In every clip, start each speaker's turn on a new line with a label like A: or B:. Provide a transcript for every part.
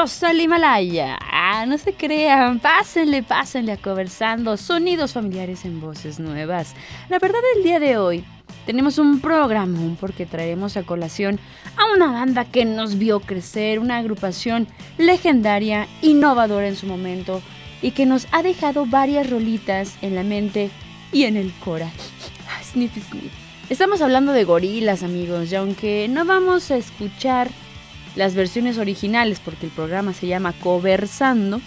A: Al Himalaya. Ah, no se crean, pásenle, pásenle a conversando sonidos familiares en voces nuevas. La verdad el día de hoy tenemos un programa porque traeremos a colación a una banda que nos vio crecer, una agrupación legendaria, innovadora en su momento y que nos ha dejado varias rolitas en la mente y en el cora. Sniff, sniff. Estamos hablando de gorilas, amigos, y aunque no vamos a escuchar las versiones originales porque el programa se llama Coversando,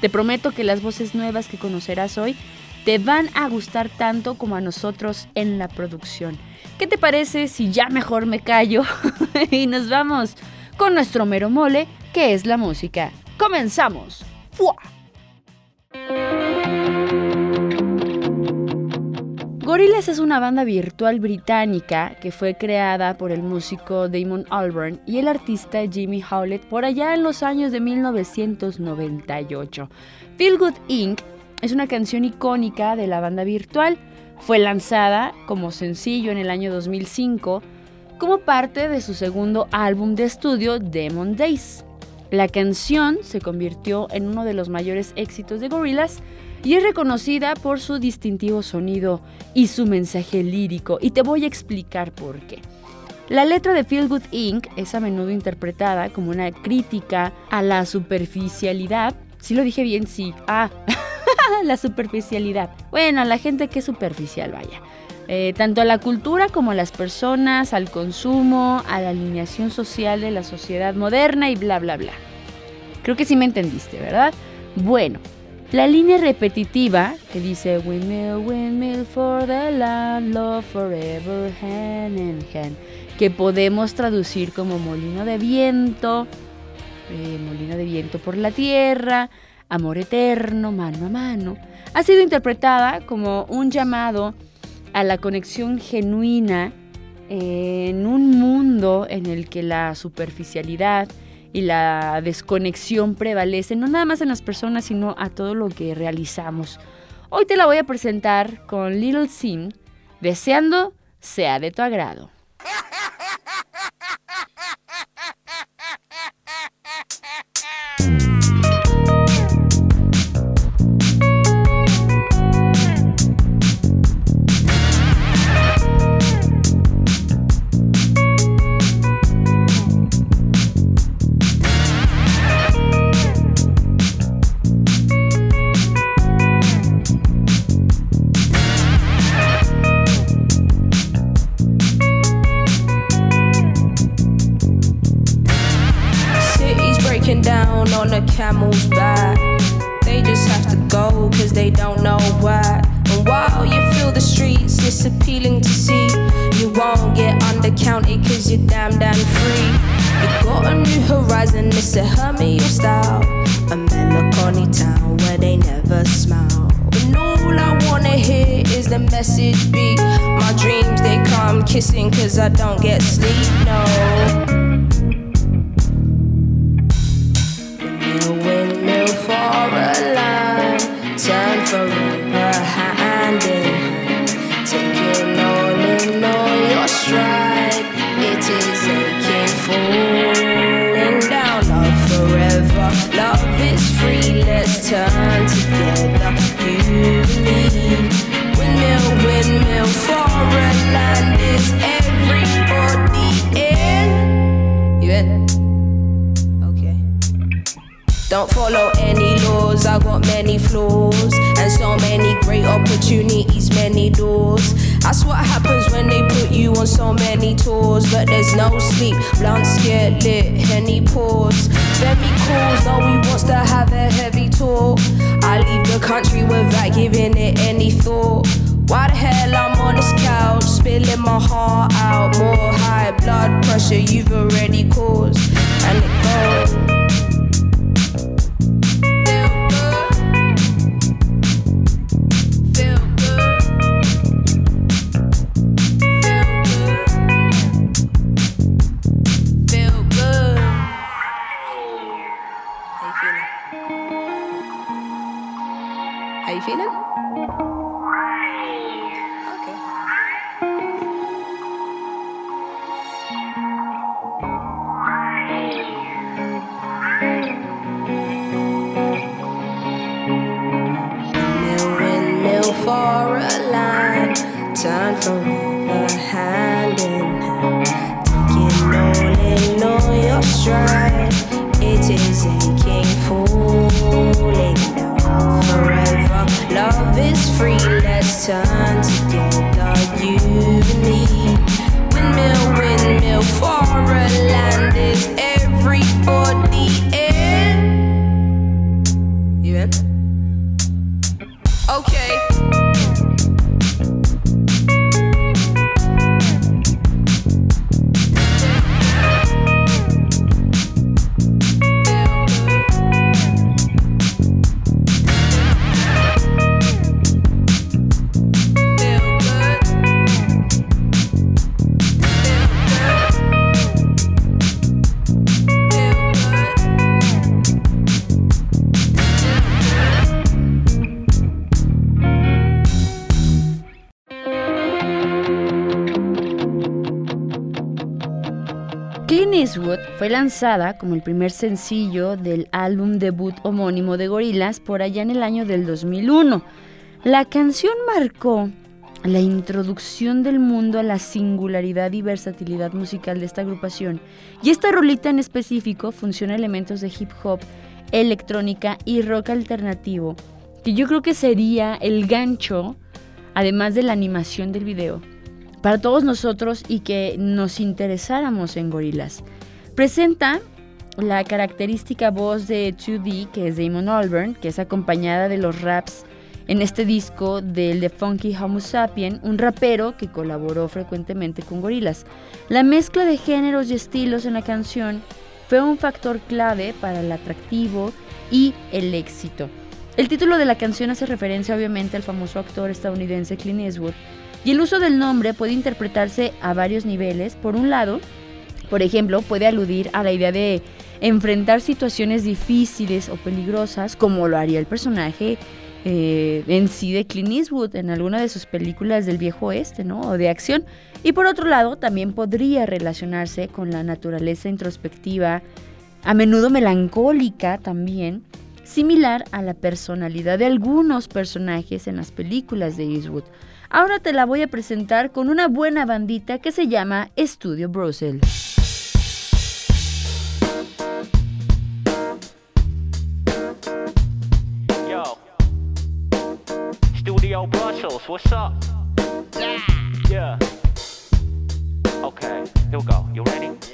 A: te prometo que las voces nuevas que conocerás hoy te van a gustar tanto como a nosotros en la producción. ¿Qué te parece si ya mejor me callo y nos vamos con nuestro mero mole, que es la música? ¡Comenzamos! ¡Fua! Gorillaz es una banda virtual británica que fue creada por el músico Damon Albarn y el artista Jimmy Howlett por allá en los años de 1998. Feel Good Inc. es una canción icónica de la banda virtual. Fue lanzada como sencillo en el año 2005 como parte de su segundo álbum de estudio Demon Days. La canción se convirtió en uno de los mayores éxitos de Gorillaz y es reconocida por su distintivo sonido y su mensaje lírico, y te voy a explicar por qué. La letra de Feel Good Inc. es a menudo interpretada como una crítica a la superficialidad. Si lo dije bien, sí. Ah, la superficialidad. Bueno, a la gente que es superficial, vaya. Eh, tanto a la cultura como a las personas, al consumo, a la alineación social de la sociedad moderna y bla, bla, bla. Creo que sí me entendiste, ¿verdad? Bueno, la línea repetitiva que dice Windmill, windmill for the land, love forever, hand in hand, que podemos traducir como molino de viento, eh, molino de viento por la tierra, amor eterno, mano a mano, ha sido interpretada como un llamado a la conexión genuina en un mundo en el que la superficialidad, y la desconexión prevalece, no nada más en las personas, sino a todo lo que realizamos. Hoy te la voy a presentar con Little Sim, deseando sea de tu agrado.
B: Cause you're damn, damn free. You got a new horizon, it's a Hermio style. A melancholy town where they never smile. And all I wanna hear is the message be. My dreams, they come kissing cause I don't get sleep, no. But there's no sleep, blunt, scared, lit, henny pause. Femi calls, no, he wants to have a heavy talk. I leave the country without giving it any thought. Why the hell I'm on this couch, spilling my heart out? More high blood pressure you've already caused. turn you and me. Windmill, windmill, for
A: fue lanzada como el primer sencillo del álbum debut homónimo de Gorillaz por allá en el año del 2001. La canción marcó la introducción del mundo a la singularidad y versatilidad musical de esta agrupación. Y esta rolita en específico funciona elementos de hip hop, electrónica y rock alternativo, que yo creo que sería el gancho, además de la animación del video, para todos nosotros y que nos interesáramos en gorilas. Presenta la característica voz de 2D, que es Damon Albarn, que es acompañada de los raps en este disco del The Funky Homo Sapien, un rapero que colaboró frecuentemente con gorilas. La mezcla de géneros y estilos en la canción fue un factor clave para el atractivo y el éxito. El título de la canción hace referencia obviamente al famoso actor estadounidense Clint Eastwood, y el uso del nombre puede interpretarse a varios niveles. Por un lado, por ejemplo, puede aludir a la idea de enfrentar situaciones difíciles o peligrosas, como lo haría el personaje eh, en sí de Clint Eastwood en alguna de sus películas del viejo oeste, ¿no? O de acción. Y por otro lado, también podría relacionarse con la naturaleza introspectiva, a menudo melancólica también, similar a la personalidad de algunos personajes en las películas de Eastwood. Ahora te la voy a presentar con una buena bandita que se llama Studio Brussels.
C: Yo. Studio Brussels, what's up? Yeah. Okay, here we go. You ready?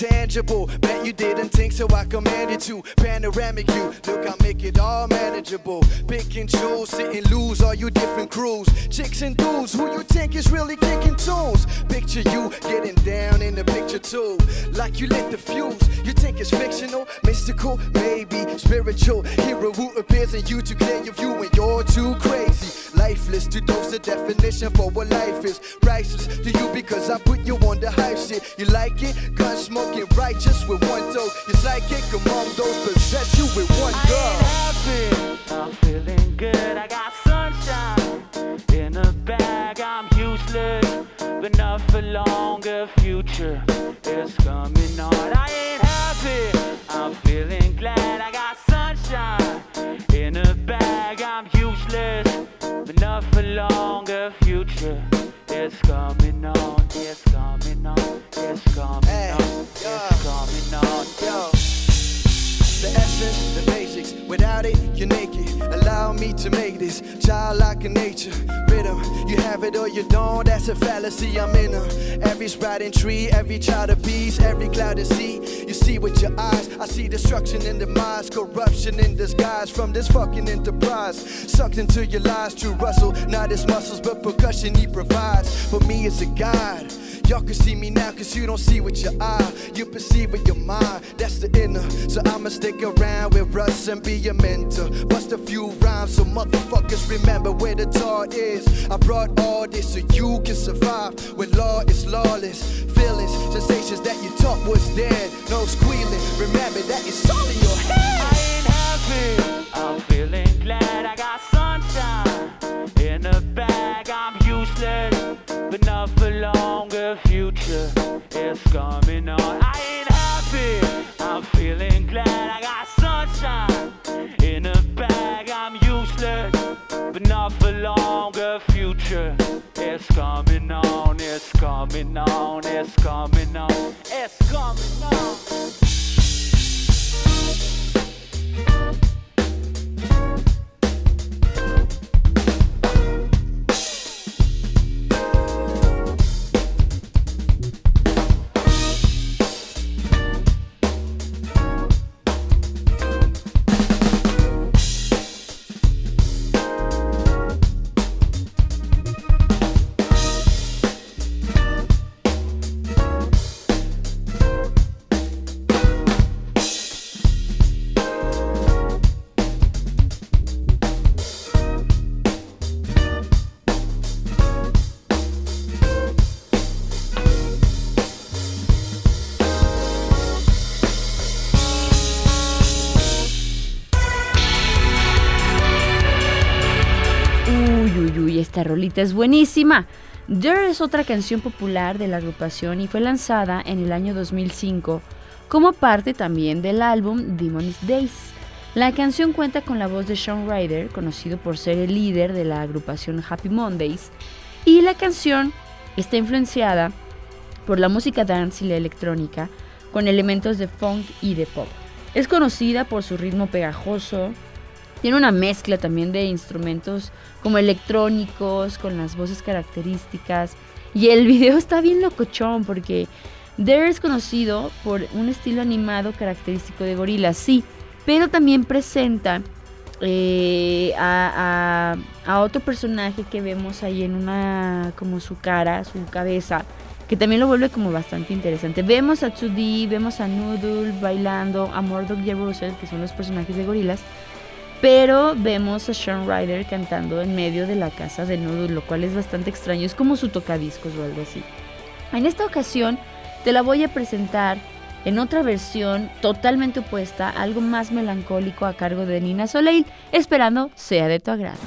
D: snare. Intangible, bet you didn't think so. I commanded to. Panoramic view, look, I make it all manageable. Pick and choose, sit and lose all you different crews. Chicks and dudes, who you think is really kicking tunes? Picture you getting down in the picture too. Like you lit the fuse. You think it's fictional, mystical, maybe spiritual. Hero who appears in you to clear your view when you're too crazy. Lifeless to those the definition for what life is. Priceless to you because I put you on the high shit. You like it? Gun smoking righteous with one toe. You're psychic among those possess you with one
C: I ain't happy. I'm feeling good. I got sunshine in a bag. I'm useless, but not for longer. Future is coming on. I ain't happy. I'm feeling glad. I got sunshine in a bag. I'm useless, but not for longer. Future is coming on.
D: Me to make this childlike in nature. Rhythm, you have it or you don't, that's a fallacy. I'm in a every sprouting tree, every child of beast, every cloud of sea. You see with your eyes, I see destruction in minds, corruption in disguise from this fucking enterprise. Sucked into your lies, true Russell, not his muscles, but percussion he provides. For me, it's a guide. Y'all can see me now cause you don't see with your eye. You perceive with your mind, that's the inner. So I'ma stick around with Russ and be a mentor. Bust a few rhymes so motherfuckers remember where the tart is. I brought all this so you can survive when law is lawless. Feelings, sensations that you thought was dead. No squealing, remember that it's all in your head.
C: I ain't happy.
A: Rolita es buenísima. There es otra canción popular de la agrupación y fue lanzada en el año 2005 como parte también del álbum Demon's Days. La canción cuenta con la voz de Sean Ryder, conocido por ser el líder de la agrupación Happy Mondays, y la canción está influenciada por la música dance y la electrónica, con elementos de funk y de pop. Es conocida por su ritmo pegajoso, tiene una mezcla también de instrumentos como electrónicos, con las voces características. Y el video está bien locochón porque Dare es conocido por un estilo animado característico de gorilas, sí, pero también presenta eh, a, a- a otro personaje que vemos ahí en una, como su cara, su cabeza, que también lo vuelve como bastante interesante. Vemos a 2D, vemos a Noodle bailando, a Murdoch y a Russell, que son los personajes de gorilas, pero vemos a Sean Ryder cantando en medio de la casa de Noodle, lo cual es bastante extraño, es como su tocadiscos o algo así. En esta ocasión te la voy a presentar en otra versión totalmente opuesta, algo más melancólico a cargo de Nina Soleil, esperando sea de tu agrado.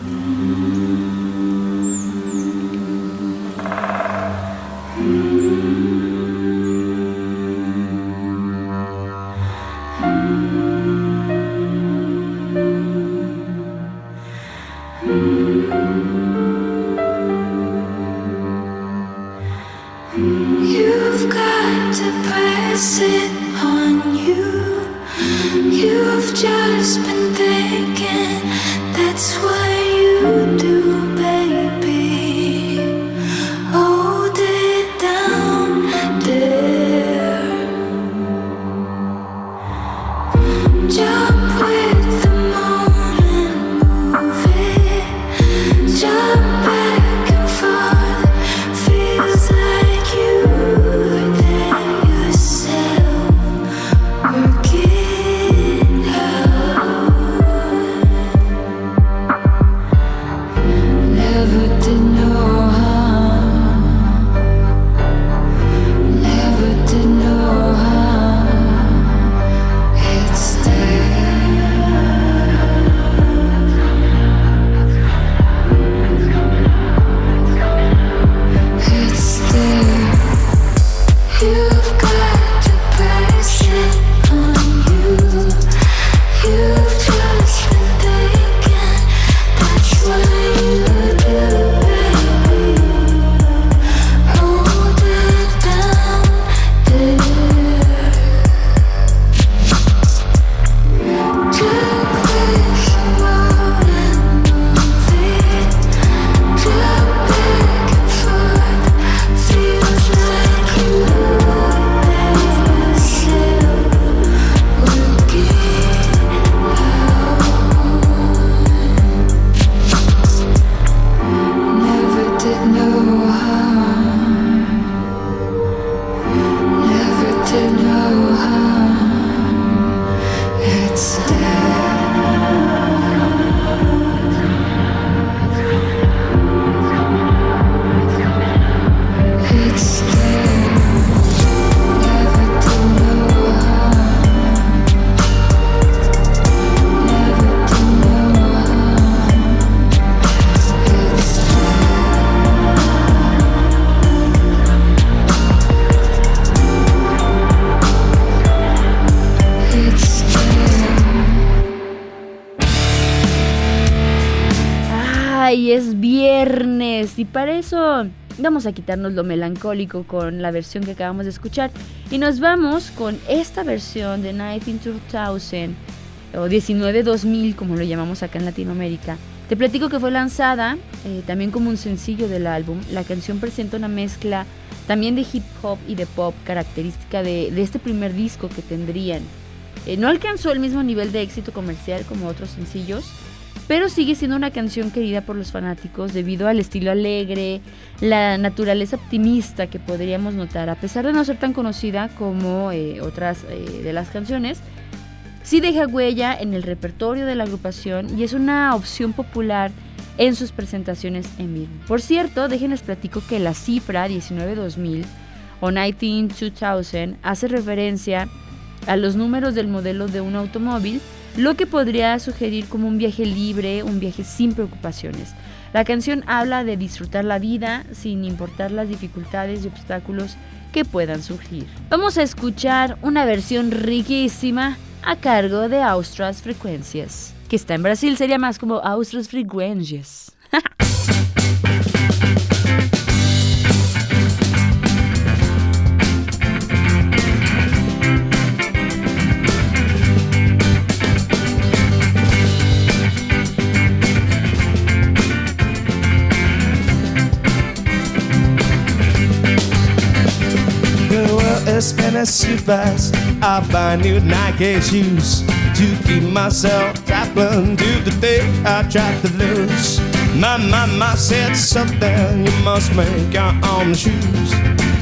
A: Y para eso vamos a quitarnos lo melancólico con la versión que acabamos de escuchar y nos vamos con esta versión de 192000 o 19-2000 como lo llamamos acá en Latinoamérica. Te platico que fue lanzada eh, también como un sencillo del álbum. La canción presenta una mezcla también de hip hop y de pop característica de, de este primer disco que tendrían. Eh, no alcanzó el mismo nivel de éxito comercial como otros sencillos, pero sigue siendo una canción querida por los fanáticos debido al estilo alegre, la naturaleza optimista que podríamos notar, a pesar de no ser tan conocida como eh, otras eh, de las canciones. Sí deja huella en el repertorio de la agrupación y es una opción popular en sus presentaciones en vivo. Por cierto, déjenles platico que la cifra 19-2000 o 19-2000 hace referencia a los números del modelo de un automóvil, lo que podría sugerir como un viaje libre, un viaje sin preocupaciones. La canción habla de disfrutar la vida sin importar las dificultades y obstáculos que puedan surgir. Vamos a escuchar una versión riquísima a cargo de Austras Frecuencias, que está en Brasil, sería más como Austras Frecuencias.
E: so fast. I buy new Nike shoes to keep myself tapping to the day I try to lose. My mama said something, you must make your own shoes.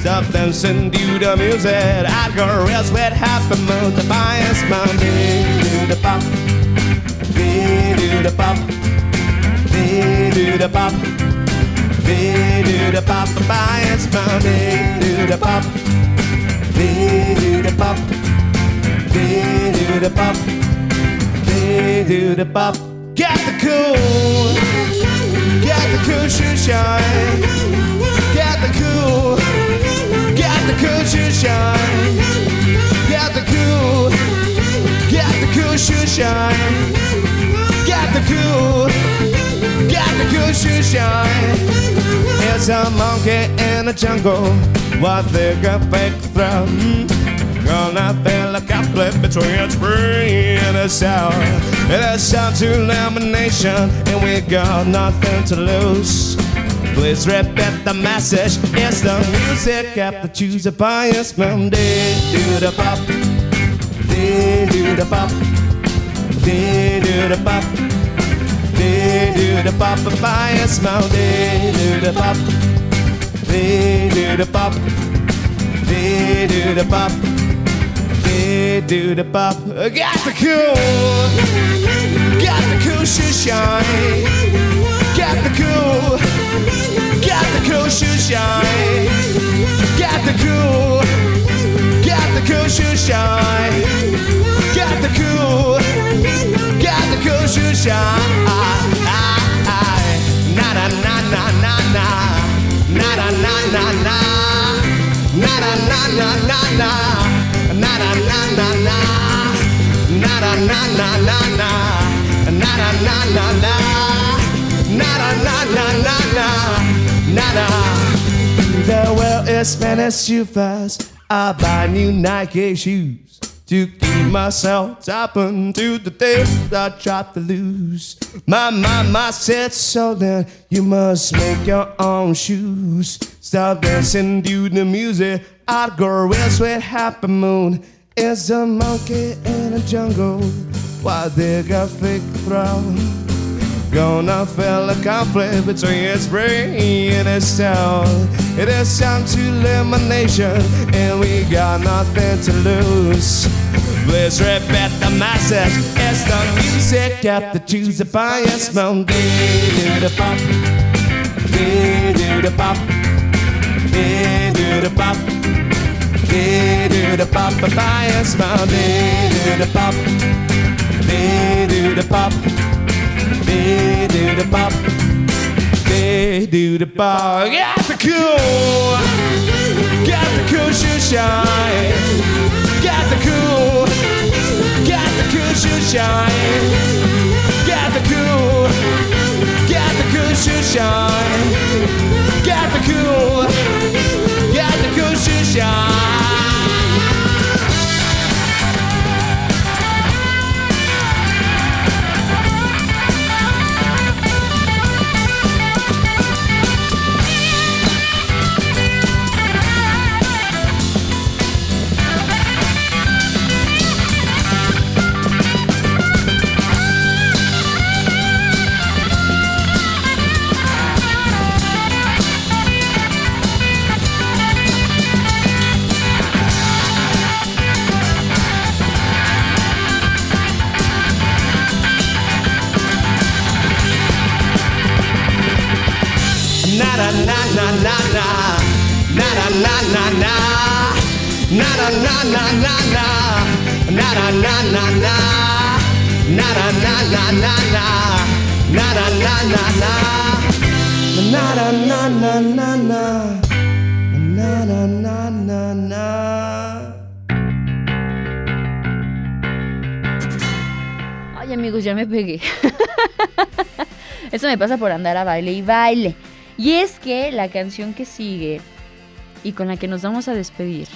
E: Stop dancing to the music. I go real sweat, happy mood. The bias, my do the pop, do the pop, do the pop. do the pop, The bias, my do the pop do the bop. Dee do the bop. Dee do the bop. Got the cool. Got the cool sunshine. Got the cool. Got the cool sunshine. Got the cool. Got the cool sunshine. Got the cool. Got the cool sunshine. It's a monkey in the jungle, what they got fake. Gonna like a flip between a spring and a sour. It's time to elimination, and we got nothing to lose. Please repeat the message. It's the music got to choose a bias from day to the pop, day to the pop, day to the pop. Day to the pop, a bias mouth, da do the pop, do the pop, do the pop, uh, got the cool, got the cool shoes shine, got the cool, got the cool shoes shine, got the cool, got the cool shoes shine, got the cool, got the cool shoes shine. The world is spinning too fast. I buy new Nike shoes to myself tapping to the days I tried to lose. My mama said so then you must make your own shoes. Stop dancing to the music. I'd go sweat happy moon. It's a monkey in a jungle. Why they got fake throne? Gonna feel a conflict between its brain and its town. It is time to elimination, and we got nothing to lose. Please repeat the message. It's the music to choose a bias day to the pop, to the pop, to the pop, to the pop, a bias day to the pop, to the do the ball. Got the cool, got the cool shoe shine. Got the cool, got the cool shoe shine. Got the cool, got the cool shoe shine. Got the cool, got the cool shoe shine. Na na na na na na. Na na na na na. Na na na na na na. Na na na na na. Na na na na na na.
A: Ay, amigos, ya me pegué. Eso me pasa por andar a baile y baile. Y es que la canción que sigue y con la que nos vamos a despedir,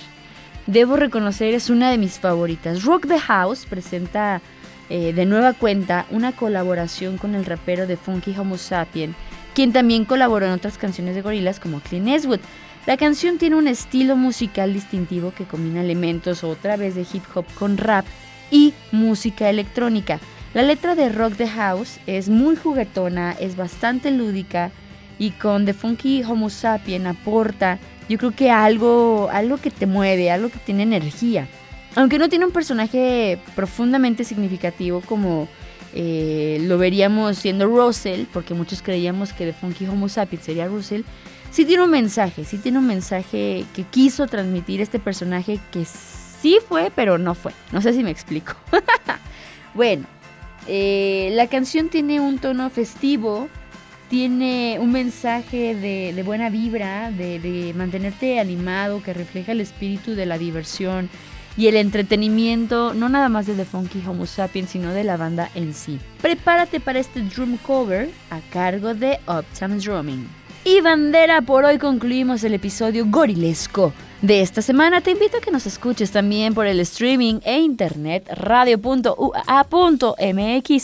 A: debo reconocer es una de mis favoritas. Rock the House presenta eh, de nueva cuenta una colaboración con el rapero de Funky Homo Sapien, quien también colaboró en otras canciones de gorilas como Clint Eastwood. La canción tiene un estilo musical distintivo que combina elementos otra vez de hip hop con rap y música electrónica. La letra de Rock the House es muy juguetona, es bastante lúdica y con The Funky Homo Sapien aporta, yo creo que algo, algo que te mueve, algo que tiene energía. Aunque no tiene un personaje profundamente significativo como eh, lo veríamos siendo Russell, porque muchos creíamos que The Funky Homo Sapien sería Russell, sí tiene un mensaje, sí tiene un mensaje que quiso transmitir este personaje que sí fue, pero no fue. No sé si me explico. bueno, eh, la canción tiene un tono festivo, tiene un mensaje de, buena vibra, de, de mantenerte animado, que refleja el espíritu de la diversión y el entretenimiento, no nada más de The Funky Homo Sapiens, sino de la banda en sí. Prepárate para este drum cover a cargo de Uptown Drumming. Y bandera, por hoy concluimos el episodio gorilesco de esta semana. Te invito a que nos escuches también por el streaming e internet radio.ua.mx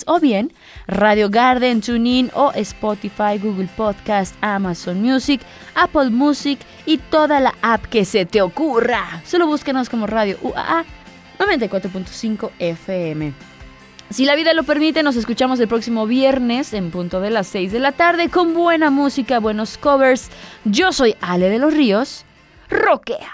A: o bien Radio Garden, TuneIn o Spotify, Google Podcast, Amazon Music, Apple Music y toda la app que se te ocurra. Solo búscanos como Radio UAA 94.5 FM. Si la vida lo permite, nos escuchamos el próximo viernes en punto de las 6 de la tarde con buena música, buenos covers. Yo soy Ale de los Ríos. Roquea.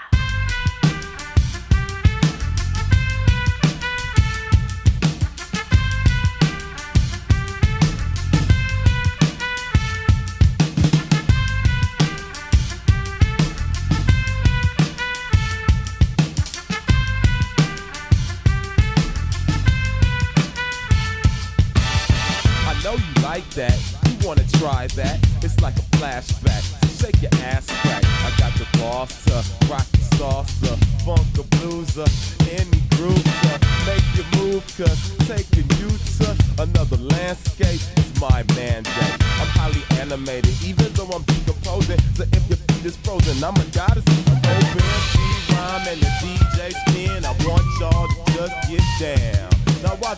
F: I know you like that. You wanna try that? It's like a flashback. So shake your ass crack. I got the to rock the salsa, funk the blues, uh, any groove to make you move. Cause taking you to another landscape is my mandate. I'm highly animated, even though I'm decomposing. So if your feet is frozen, I'm a goddess. I'm Open rhyme and the DJ spin. I want y'all to just get down. Now while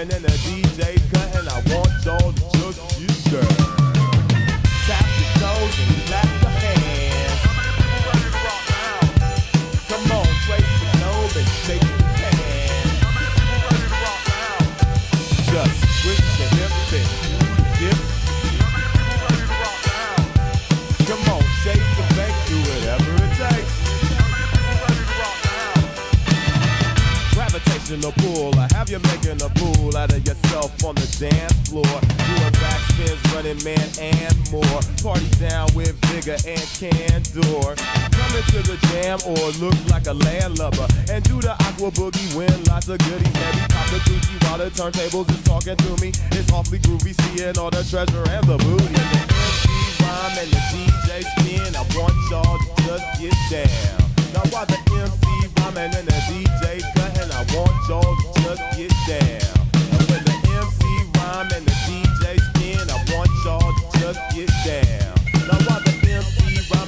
F: and the DJ to or look like a landlubber. And do the aqua boogie, win lots of goodies. Heavy pop the Gucci while the turntables is talking to me. It's awfully groovy, seeing all the treasure and the booty. And the MC rhyme and the DJ spin. I want y'all to just get down. Now while the MC rhyming and the DJ cutting, I want y'all to just get down. And when the MC rhyme and the DJ spin, I want y'all to just get down. Now while